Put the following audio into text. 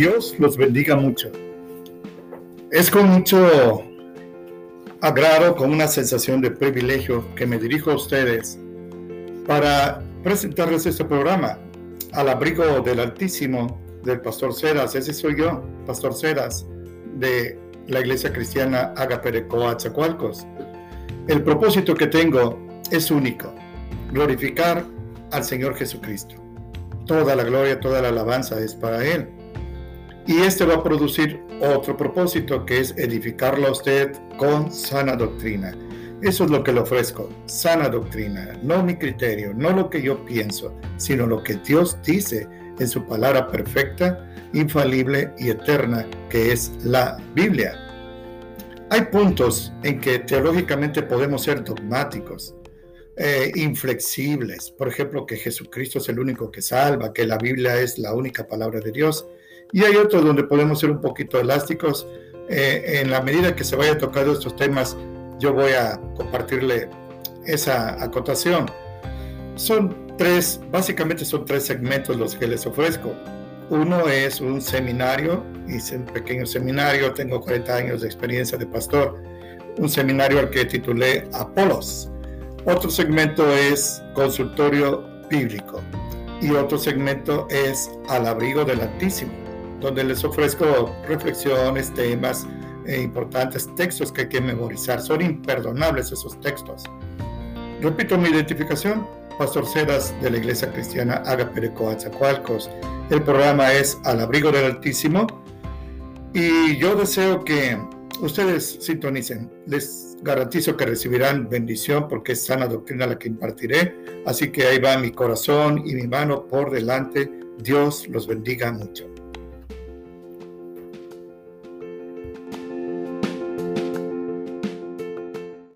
Dios los bendiga mucho. Es con mucho agrado, con una sensación de privilegio que me dirijo a ustedes para presentarles este programa al abrigo del Altísimo del Pastor Ceras. Ese soy yo, Pastor Ceras, de la Iglesia Cristiana Agaperecoa Chacualcos. El propósito que tengo es único, glorificar al Señor Jesucristo. Toda la gloria, toda la alabanza es para Él. Y este va a producir otro propósito que es edificarlo a usted con sana doctrina. Eso es lo que le ofrezco, sana doctrina, no mi criterio, no lo que yo pienso, sino lo que Dios dice en su palabra perfecta, infalible y eterna, que es la Biblia. Hay puntos en que teológicamente podemos ser dogmáticos, eh, inflexibles, por ejemplo, que Jesucristo es el único que salva, que la Biblia es la única palabra de Dios, y hay otros donde podemos ser un poquito elásticos. Eh, en la medida que se vaya tocando estos temas, yo voy a compartirle esa acotación. Son tres, básicamente son tres segmentos los que les ofrezco. Uno es un seminario, hice un pequeño seminario, tengo 40 años de experiencia de pastor, un seminario al que titulé Apolos. Otro segmento es consultorio bíblico y otro segmento es al abrigo del Altísimo donde les ofrezco reflexiones, temas e importantes textos que hay que memorizar. Son imperdonables esos textos. Repito mi identificación, Pastor Cedas de la Iglesia Cristiana Agape Coatzacoalcos. El programa es Al Abrigo del Altísimo y yo deseo que ustedes sintonicen. Les garantizo que recibirán bendición porque es sana doctrina la que impartiré. Así que ahí va mi corazón y mi mano por delante. Dios los bendiga mucho.